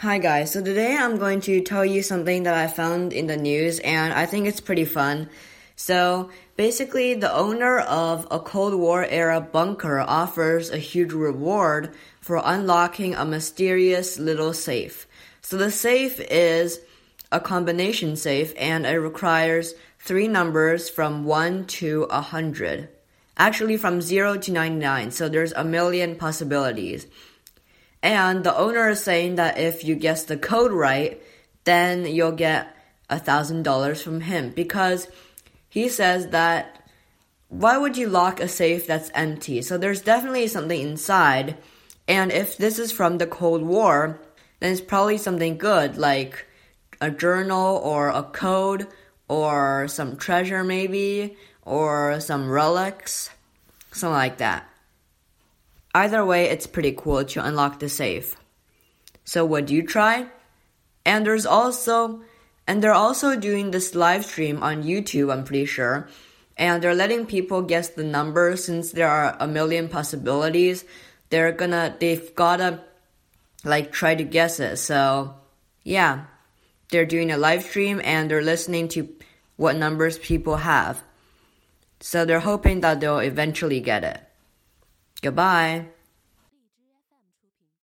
Hi guys, so today I'm going to tell you something that I found in the news and I think it's pretty fun. So basically, the owner of a Cold War era bunker offers a huge reward for unlocking a mysterious little safe. So the safe is a combination safe and it requires three numbers from 1 to 100. Actually, from 0 to 99, so there's a million possibilities. And the owner is saying that if you guess the code right, then you'll get a thousand dollars from him because he says that why would you lock a safe that's empty? So there's definitely something inside. And if this is from the Cold War, then it's probably something good like a journal or a code or some treasure maybe or some relics, something like that. Either way, it's pretty cool to unlock the safe. So would you try? And there's also and they're also doing this live stream on YouTube, I'm pretty sure. And they're letting people guess the number since there are a million possibilities. They're gonna they've gotta like try to guess it. So yeah. They're doing a live stream and they're listening to what numbers people have. So they're hoping that they'll eventually get it. Goodbye.